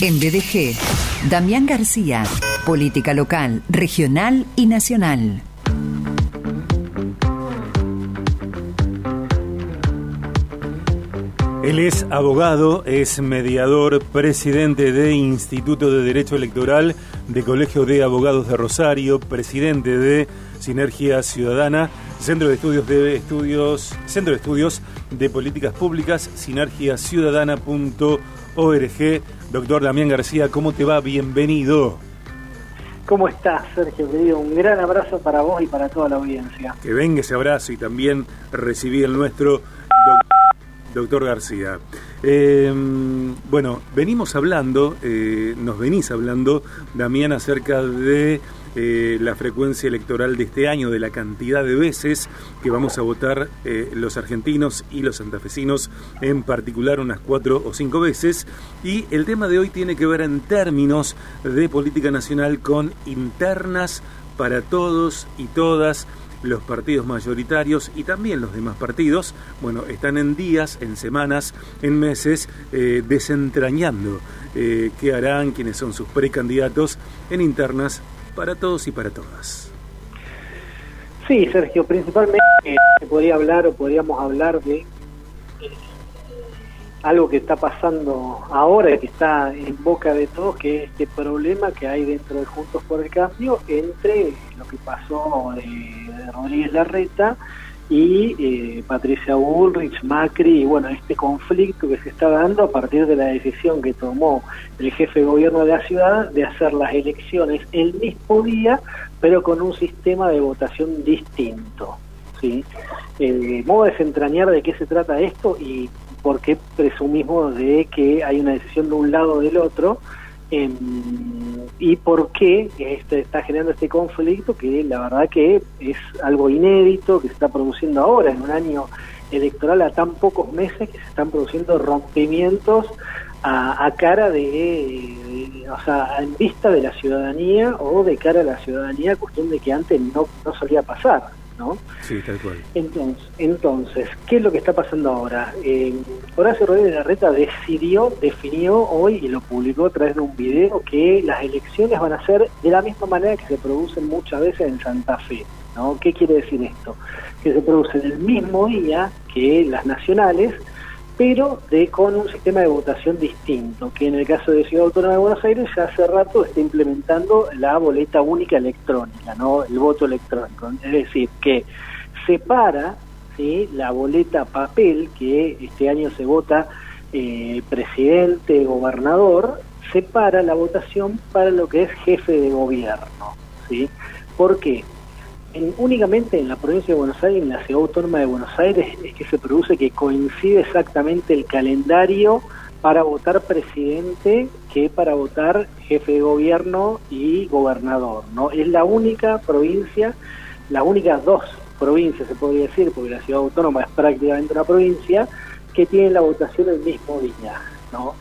En BDG, Damián García, política local, regional y nacional. Él es abogado, es mediador, presidente de Instituto de Derecho Electoral de Colegio de Abogados de Rosario, presidente de Sinergia Ciudadana, Centro de Estudios de Estudios, Centro de Estudios de Políticas Públicas, sinergiaciudadana.org. Doctor Damián García, ¿cómo te va? Bienvenido. ¿Cómo estás, Sergio? Querido, un gran abrazo para vos y para toda la audiencia. Que venga ese abrazo y también recibí el nuestro doctor García. Eh, bueno, venimos hablando, eh, nos venís hablando, Damián, acerca de eh, la frecuencia electoral de este año, de la cantidad de veces que vamos a votar los argentinos y los santafesinos, en particular unas cuatro o cinco veces. Y el tema de hoy tiene que ver en términos de política nacional con internas para todos y todas los partidos mayoritarios y también los demás partidos, bueno, están en días, en semanas, en meses, eh, desentrañando eh, qué harán, quiénes son sus precandidatos en internas para todos y para todas. Sí, Sergio, principalmente eh, se podría hablar o podríamos hablar de algo que está pasando ahora y que está en boca de todos, que es este problema que hay dentro de Juntos por el Cambio entre lo que pasó de, Rodríguez Larreta y eh, Patricia Bullrich, Macri, y bueno, este conflicto que se está dando a partir de la decisión que tomó el jefe de gobierno de la ciudad de hacer las elecciones el mismo día, pero con un sistema de votación distinto. ¿sí? Eh, modo de desentrañar de qué se trata esto y por qué presumimos de que hay una decisión de un lado o del otro em, y por qué este, está generando este conflicto que la verdad que es algo inédito que se está produciendo ahora en un año electoral a tan pocos meses que se están produciendo rompimientos a, cara de, o sea, en vista de la ciudadanía o de cara a la ciudadanía, cuestión de que antes no, no solía pasar. ¿No? Sí, tal cual. Entonces, entonces ¿qué es lo que está pasando ahora? Eh, Horacio Rodríguez Larreta decidió, definió hoy y lo publicó a través de un video que las elecciones van a ser de la misma manera que se producen muchas veces en Santa Fe, ¿no? ¿Qué quiere decir esto? Que se producen el mismo día que las nacionales, pero de con un sistema de votación distinto, que en el caso de Ciudad Autónoma de Buenos Aires ya hace rato está implementando la boleta única electrónica, no el voto electrónico. Es decir, que separa ¿sí? la boleta papel, que este año se vota eh, presidente, gobernador, separa la votación para lo que es jefe de gobierno. ¿sí? ¿Por qué? Únicamente en la provincia de Buenos Aires, en la ciudad autónoma de Buenos Aires, es que se produce que coincide exactamente el calendario para votar presidente que para votar jefe de gobierno y gobernador. ¿no? Es la única provincia, las únicas dos provincias se podría decir, porque la ciudad autónoma es prácticamente una provincia, que tienen la votación el mismo día. ¿no?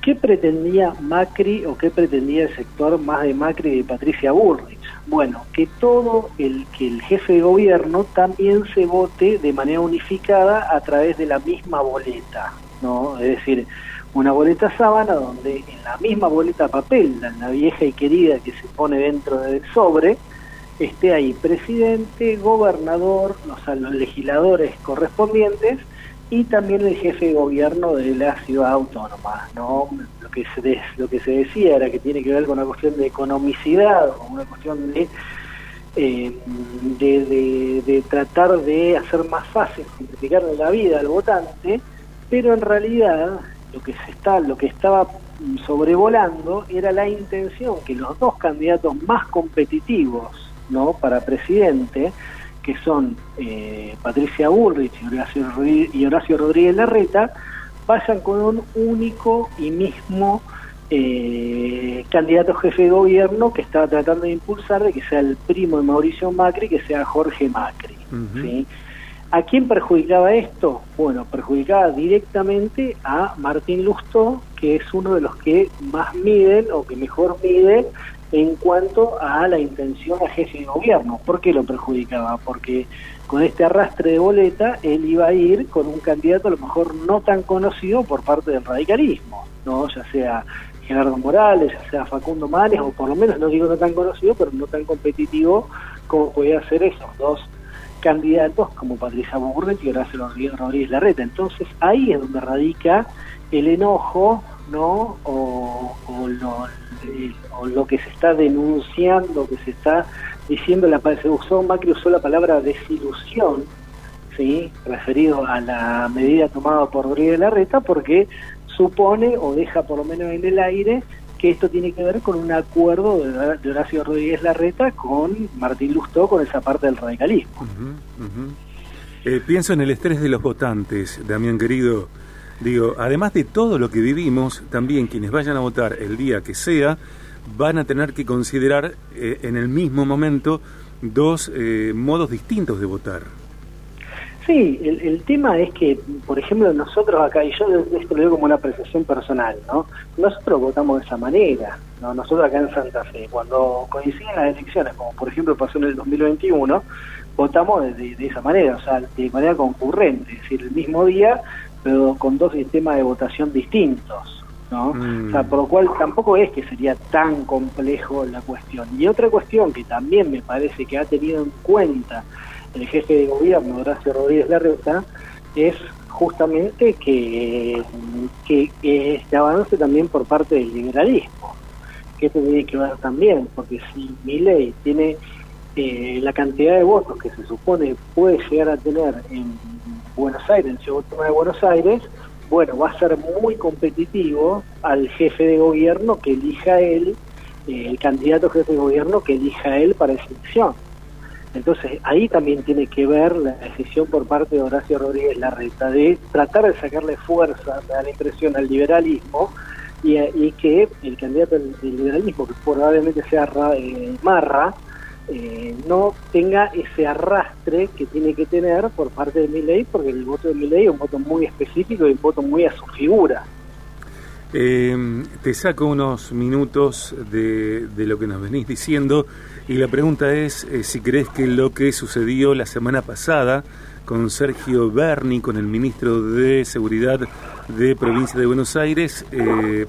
¿Qué pretendía Macri o qué pretendía el sector más de Macri y de Patricia Burrich? Bueno, que todo el que el jefe de gobierno también se vote de manera unificada a través de la misma boleta, ¿no? Es decir, una boleta sábana donde en la misma boleta papel, la vieja y querida que se pone dentro del sobre, esté ahí presidente, gobernador, o sea, los legisladores correspondientes y también el jefe de gobierno de la ciudad autónoma. ¿no? Que se lo que se decía era que tiene que ver con una cuestión de economicidad, con una cuestión de, eh, de, de, tratar de hacer más fácil, simplificarle la vida al votante, pero en realidad lo que, se está, lo que estaba sobrevolando era la intención que los dos candidatos más competitivos ¿no? para presidente, que son eh, Patricia Bullrich y Horacio, Rodríguez Larreta, vayan con un único y mismo eh, candidato jefe de gobierno que estaba tratando de impulsar de que sea el primo de Mauricio Macri, que sea Jorge Macri. ¿A quién perjudicaba esto? Bueno, perjudicaba directamente a Martín Lustó, que es uno de los que más miden o que mejor mide en cuanto a la intención a jefe de gobierno. ¿Por qué lo perjudicaba? Porque con este arrastre de boleta él iba a ir con un candidato a lo mejor no tan conocido por parte del radicalismo, no ya sea Gerardo Morales, ya sea Facundo Manes, o por lo menos no digo no tan conocido, pero no tan competitivo como podía ser esos dos candidatos como Patricia Burrell y Horacio Rodríguez Larreta. Entonces ahí es donde radica el enojo, ¿no? O, lo, o lo que se está denunciando, que se está diciendo, la, se usó, Macri usó la palabra desilusión, ¿sí? referido a la medida tomada por Rodríguez Larreta, porque supone o deja por lo menos en el aire que esto tiene que ver con un acuerdo de, Horacio Rodríguez Larreta con Martín Lustó, con esa parte del radicalismo. Eh, pienso en el estrés de los votantes, Damián querido. Digo, además de todo lo que vivimos, también quienes vayan a votar el día que sea, van a tener que considerar eh, en el mismo momento dos eh, modos distintos de votar. Sí, el, tema es que, por ejemplo, nosotros acá, y yo esto lo digo como una apreciación personal, ¿no? Nosotros votamos de esa manera, ¿no? Nosotros acá en Santa Fe, cuando coinciden las elecciones, como por ejemplo pasó en el 2021, votamos de, esa manera, o sea, de manera concurrente, es decir, el mismo día, pero con dos sistemas de votación distintos, ¿no? O sea, mm. por lo cual tampoco es que sería tan complejo la cuestión. Y otra cuestión que también me parece que ha tenido en cuenta el jefe de gobierno, Horacio Rodríguez Larreta, es justamente que, que, este avance también por parte del liberalismo, que esto tiene que ver también, porque si mi ley tiene eh, la cantidad de votos que se supone puede llegar a tener en Buenos Aires, en Ciudad de Buenos Aires, bueno, va a ser muy competitivo al jefe de gobierno que elija él, eh, el candidato jefe de gobierno que elija él para esa elección. Entonces ahí también tiene que ver la decisión por parte de Horacio Rodríguez Larreta de tratar de sacarle fuerza, de dar la impresión al liberalismo y, que el candidato del, liberalismo, que probablemente sea eh, Marra, eh, no tenga ese arrastre que tiene que tener por parte de Milei, porque el voto de Milei es un voto muy específico y un voto muy a su figura. Eh, te saco unos minutos de, lo que nos venís diciendo y la pregunta es eh, si crees que lo que sucedió la semana pasada con Sergio Berni, con el ministro de Seguridad de Provincia de Buenos Aires, eh,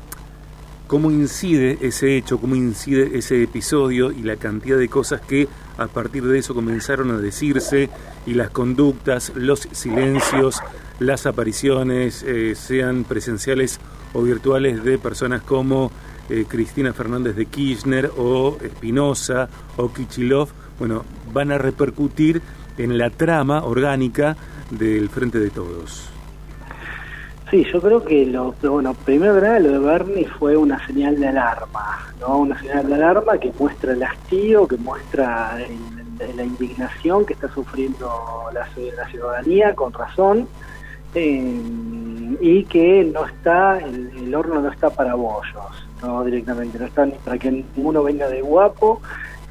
cómo incide ese hecho, cómo incide ese episodio y la cantidad de cosas que a partir de eso comenzaron a decirse y las conductas, los silencios, las apariciones, sean presenciales o virtuales de personas como eh, Cristina Fernández de Kirchner o Espinosa o Kichilov, bueno, van a repercutir en la trama orgánica del Frente de Todos. Sí, yo creo que lo, bueno, primero que lo de Bernie fue una señal de alarma, ¿no? Una señal de alarma que muestra el hastío, que muestra la indignación que está sufriendo la, ciudadanía, con razón, eh, y que no está, el, horno no está para bollos, no directamente, no está ni para que ninguno venga de guapo,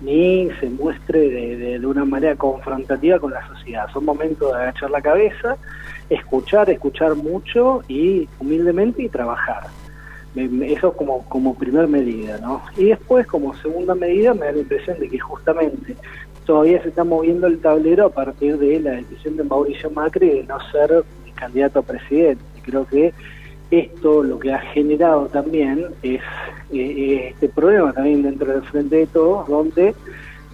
ni se muestre de, de, una manera confrontativa con la sociedad. Son momentos de agachar la cabeza, escuchar, escuchar mucho y humildemente y trabajar. Eso como, como primer medida, ¿no? Y después, como segunda medida, me da la impresión de que justamente todavía se está moviendo el tablero a partir de la decisión de Mauricio Macri de no ser candidato a presidente. Creo que esto lo que ha generado también es eh, este problema también dentro del Frente de Todos, donde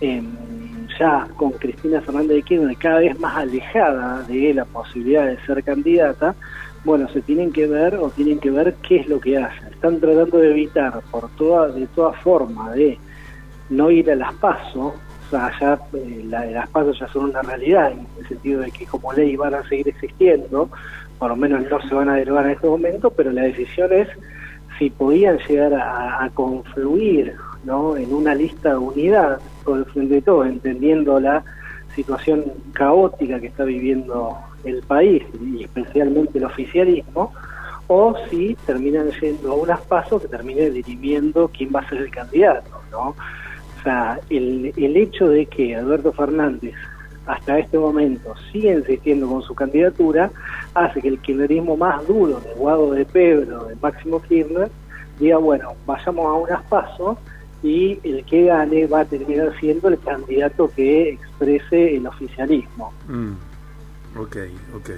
em, ya con Cristina Fernández de Kirchner cada vez más alejada de la posibilidad de ser candidata, bueno, se tienen que ver o tienen que ver qué es lo que hacen. Están tratando de evitar por toda, de toda forma de no ir a las pasos, o sea, ya eh, las pasos ya son una realidad, en el sentido de que como ley van a seguir existiendo, por lo menos no se van a derogar en este momento, pero la decisión es si podían llegar a, confluir ¿no? en una lista de unidad por el frente de todo, entendiendo la situación caótica que está viviendo el país y especialmente el oficialismo, o si terminan yendo a unas pasos que terminen dirimiendo quién va a ser el candidato, ¿no? O sea, el, el hecho de que Alberto Fernández hasta este momento sigue insistiendo con su candidatura hace que el kirchnerismo más duro de Guado de Pedro, de Máximo Kirchner, diga, bueno, vayamos a unas pasos y el que gane va a terminar siendo el candidato que exprese el oficialismo. Mm. Ok, ok.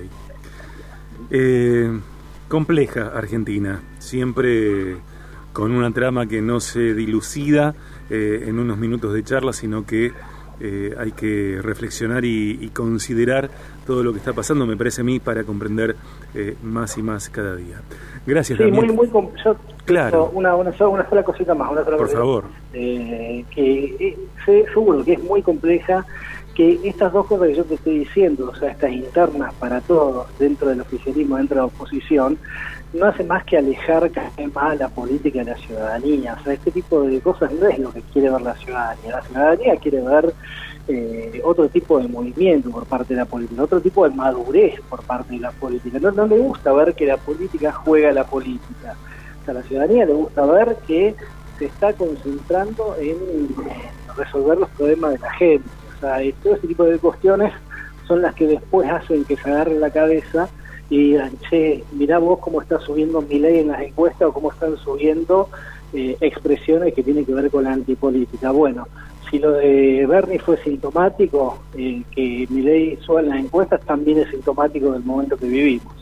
Eh, compleja Argentina, siempre con una trama que no se dilucida eh, en unos minutos de charla, sino que eh, hay que reflexionar y, considerar todo lo que está pasando, me parece a mí, para comprender eh, más y más cada día. Gracias, sí, muy, muy claro. Una, una, sola, cosita más. Una Por favor. Eh, que seguro que es muy compleja, que estas dos cosas que yo te estoy diciendo, o sea, estas internas para todos dentro del oficialismo, dentro de la oposición, no hace más que alejar cada vez más la política de la ciudadanía. O sea, este tipo de cosas no es lo que quiere ver la ciudadanía. La ciudadanía quiere ver eh, otro tipo de movimiento por parte de la política, otro tipo de madurez por parte de la política. No, no le gusta ver que la política juega la política. O sea, a la ciudadanía le gusta ver que se está concentrando en resolver los problemas de la gente. O sea, todo ese tipo de cuestiones son las que después hacen que se agarre la cabeza y digan, che, mirá vos cómo está subiendo mi ley en las encuestas o cómo están subiendo eh, expresiones que tienen que ver con la antipolítica. Bueno, si lo de Bernie fue sintomático, eh, que mi ley suba en las encuestas también es sintomático del momento que vivimos.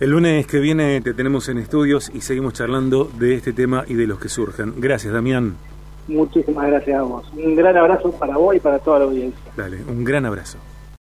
El lunes que viene te tenemos en estudios y seguimos charlando de este tema y de los que surgen. Gracias, Damián. Muchísimas gracias a vos. Un gran abrazo para vos y para toda la audiencia. Dale, un gran abrazo.